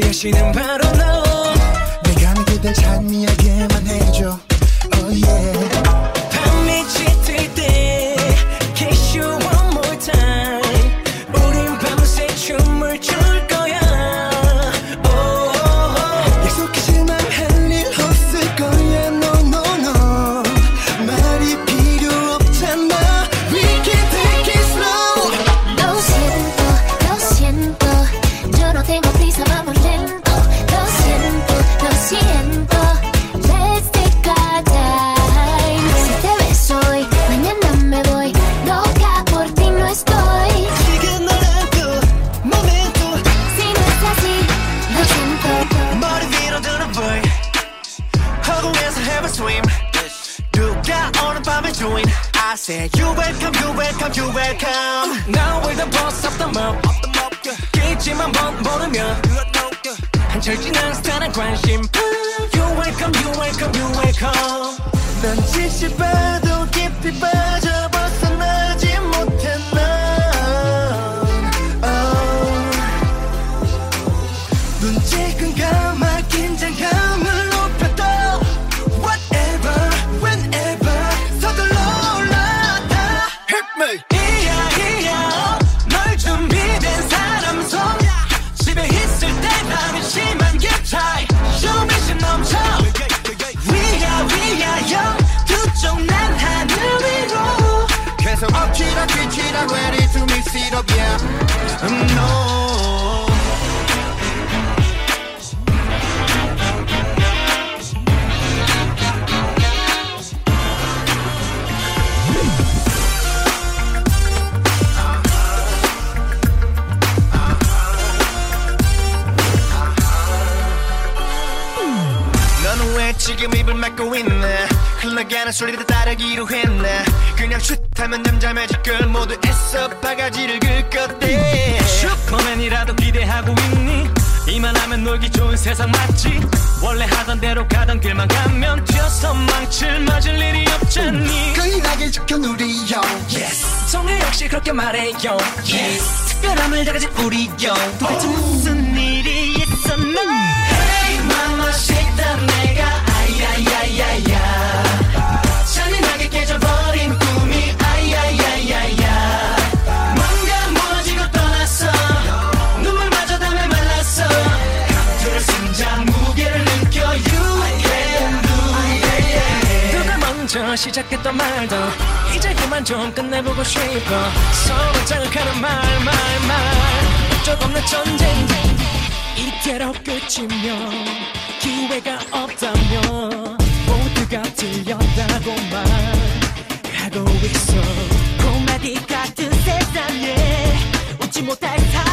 피하시는 바로 넌 내가 그댈 찬미하게만 해줘. I said, You welcome, you welcome, you welcome. Now we're the boss of the mob. 길지만 번 모르면 한철진한 스타는 관심. You welcome, you welcome, you welcome. 난 better, keep 깊이 better. up, yeah. No. 지금 입을 그냥 슛하면 잠잠해질 걸 모두 애써 바가지. 세상 맞지 원래 하던 대로 가던 길만 가면 튀어서 망칠 맞을 일이 없잖니 거인하게 적힌 우리요 yes. 성애 역시 그렇게 말해요 yes. 특별함을 다 가진 우리요 도대체 oh. 무슨 일이 있었나 Hey mama shake that 시작했던 말도 이제 그만 좀 끝내보고 싶어. 서로 자극하는 말 말 말. 끝없는 전쟁 이대로 끝이면 기회가 없다면 모두가 들렸다고 말하고 있어. 그 코마디 같은 세상에 웃지 못할 사람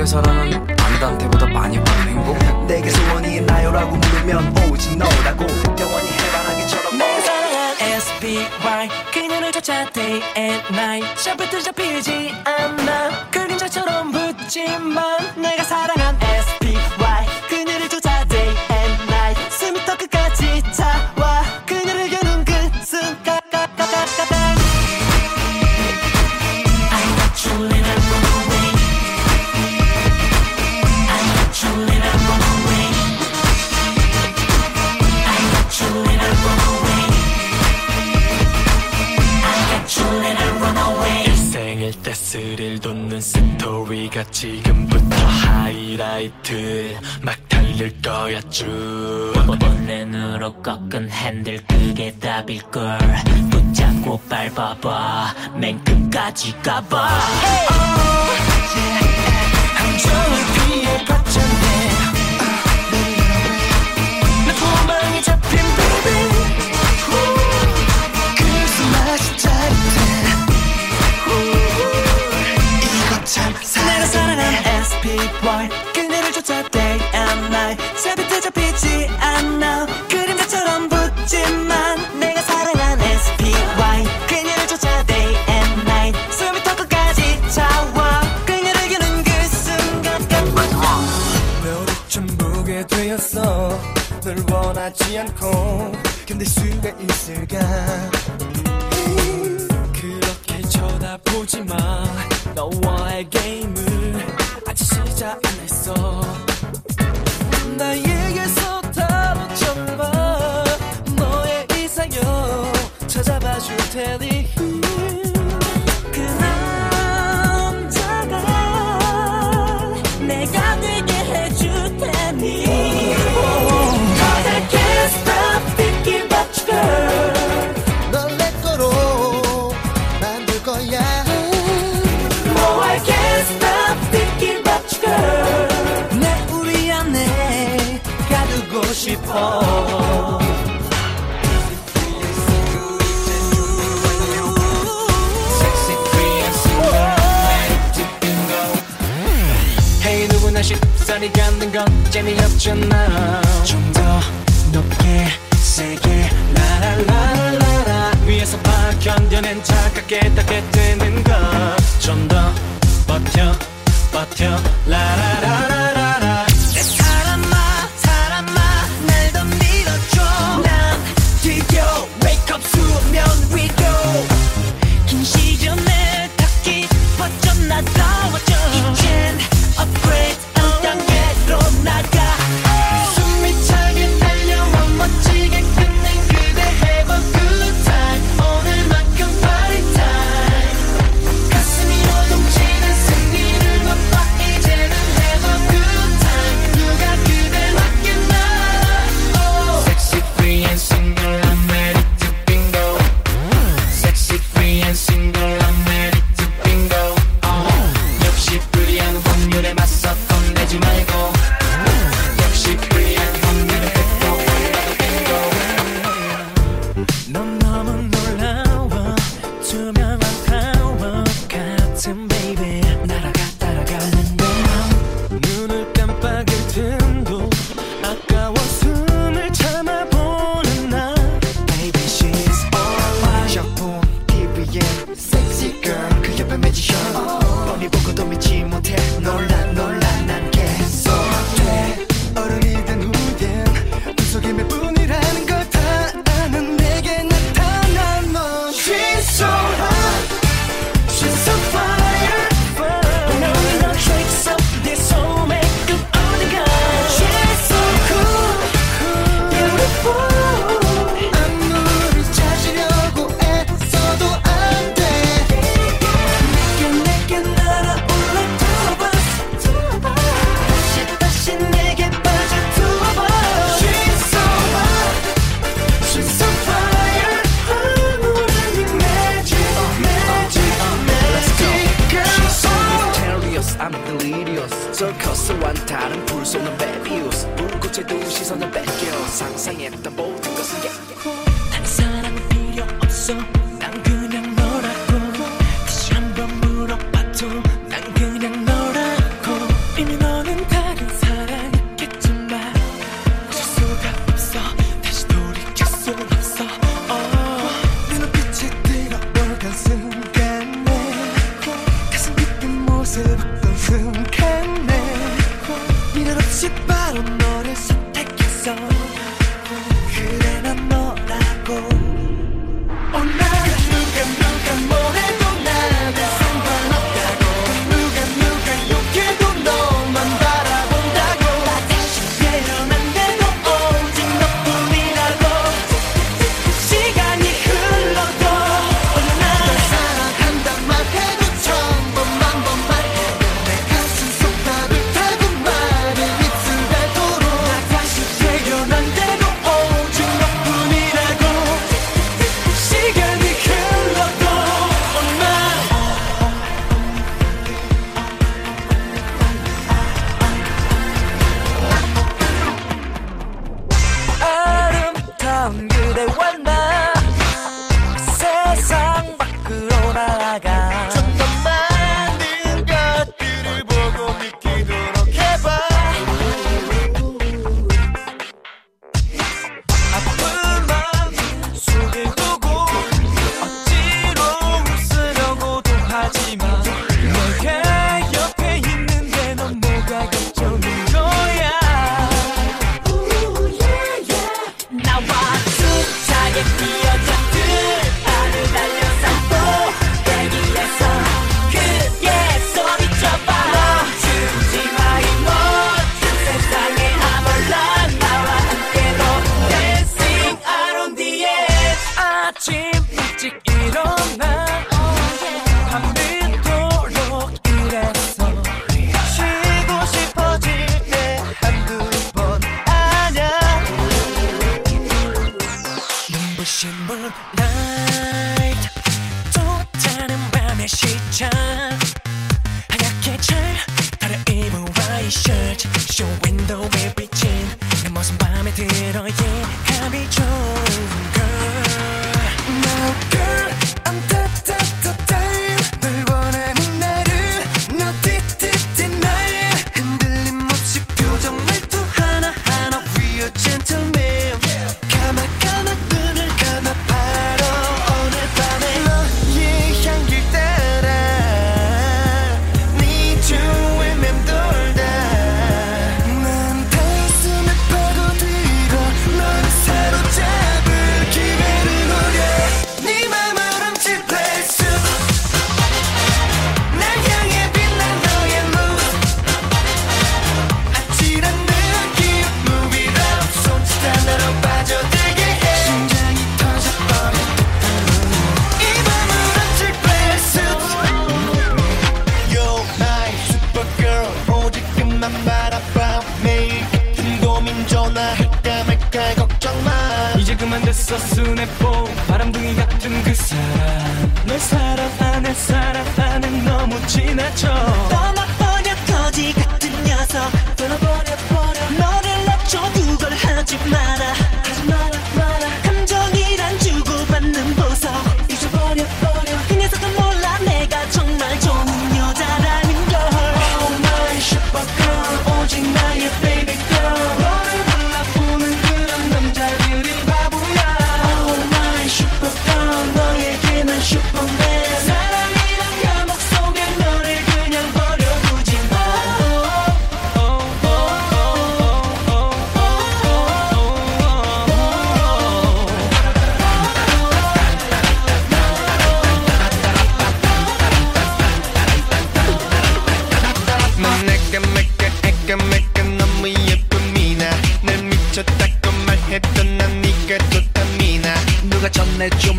그래 사랑은 안단테보다 많이 받는 행복? 내게 소원이 있나요라고 물으면 오직 너라고. 영원히 해바라기처럼. 내가 사랑한 SBY 그녀를 찾아 day and night. 샤프트 잡히지 않아. 그림자처럼 붙지만 내가 사랑한 SBY 우리가 지금부터 하이라이트 막 달릴 거야 쭉. 볼렌으로 꺾은 핸들 그게 답일걸. 붙잡고 밟아봐. 맨 끝까지 가봐. 함정을 피해 봤잖네. 아, 네. 내 도망이 잡힌 baby. 멈추지 않고 견딜 수가 있을까? 그렇게 쳐다보지 마. 너와의 게임을 아직 시작 안 했어. 나에게서 다뤄져봐. 너의 이상형 찾아봐 줄 테니. 쉽사리 갖는 좀더 높게 세게 위에서 막 견뎌낸 차갑게 닿게 되는 것좀더 버텨.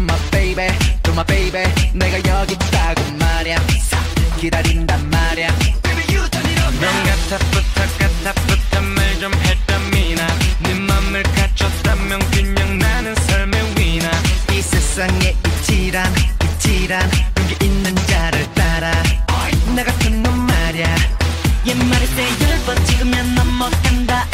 my baby to my baby. 내가 여기 있다고 말야. 기다린단 말야. Baby you turn it on 넌 같아 부탁 같아 부탁 말좀 했다미나. 네 맘을 갖췄다면 그냥 나는 삶의 위나. 이 세상에 이치란 이치란 그게 있는 자를 따라. 나 같은 놈 말야. 옛말에 세열번 찍으면 넘어간다.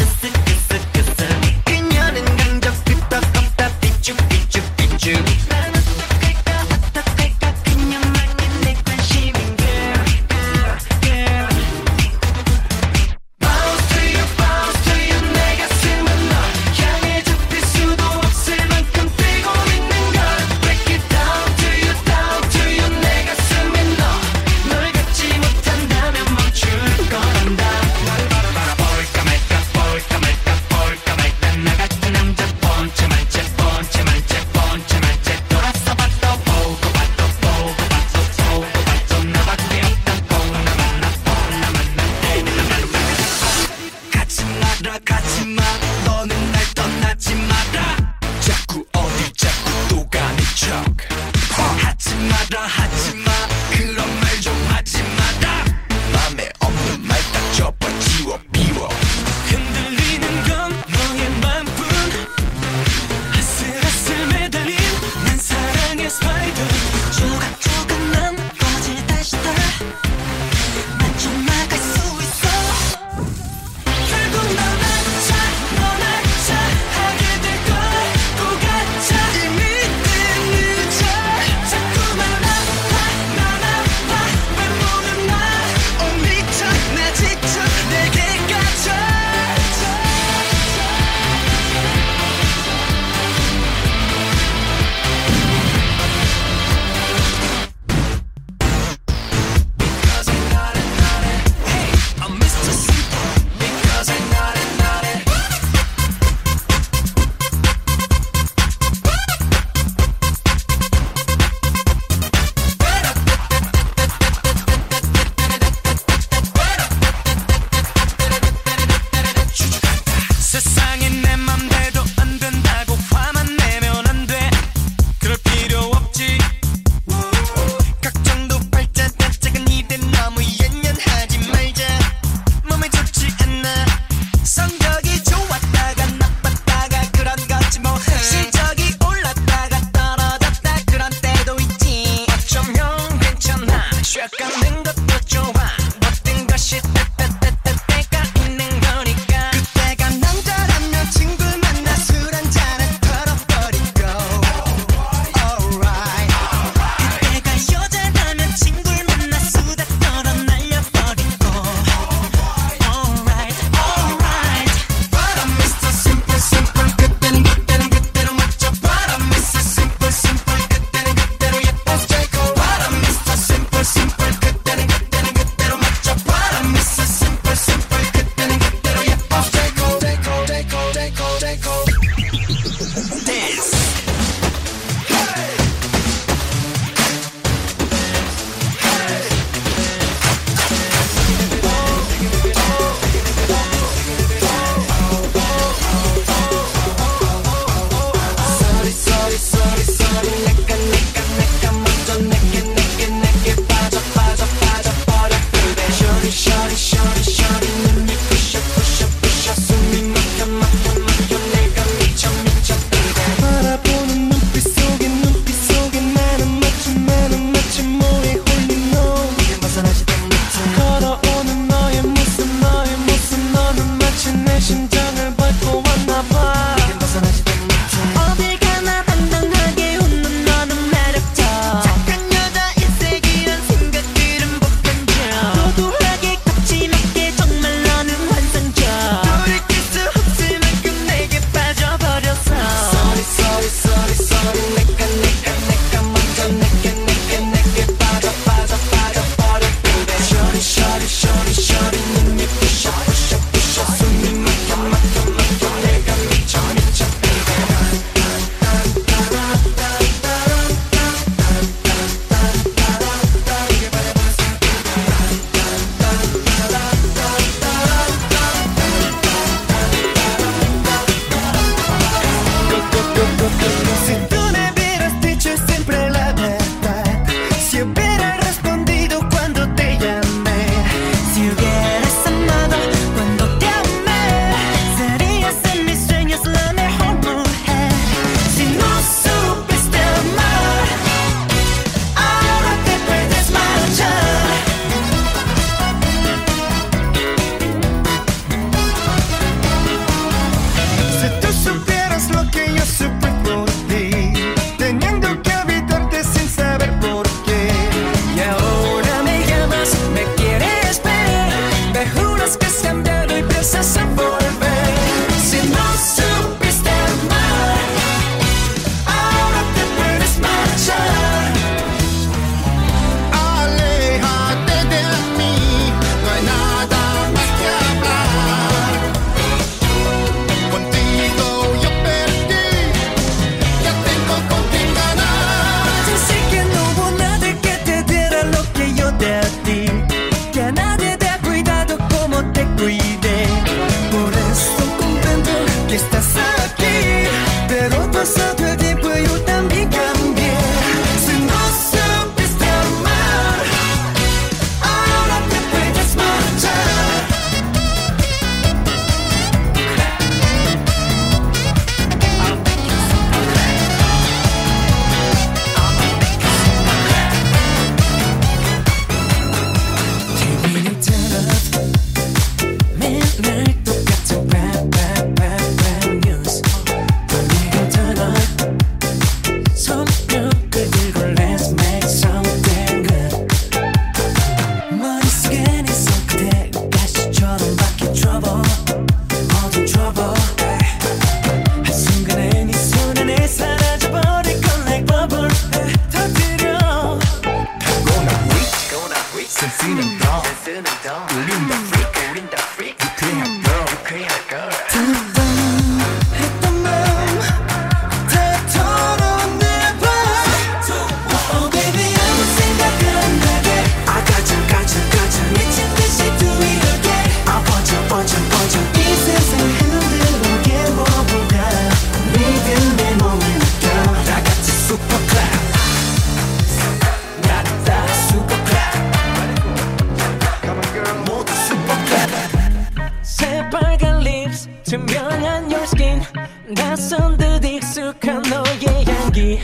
난 낯선 듯 익숙한 너의 향기.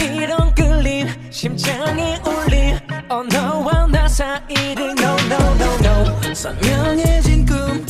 이런 끌림 심장이 울림. 언어와 나 사이를 No no no no. 선명해진 꿈